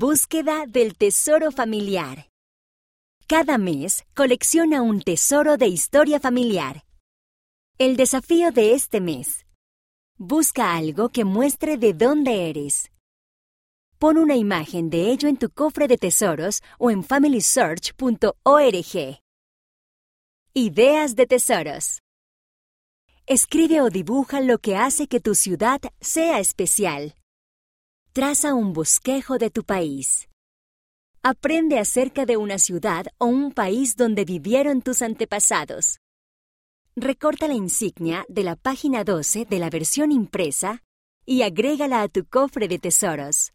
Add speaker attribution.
Speaker 1: Búsqueda del tesoro familiar. Cada mes colecciona un tesoro de historia familiar. El desafío de este mes. Busca algo que muestre de dónde eres. Pon una imagen de ello en tu cofre de tesoros o en familysearch.org. Ideas de tesoros. Escribe o dibuja lo que hace que tu ciudad sea especial. Traza un bosquejo de tu país. Aprende acerca de una ciudad o un país donde vivieron tus antepasados. Recorta la insignia de la página 12 de la versión impresa y agrégala a tu cofre de tesoros.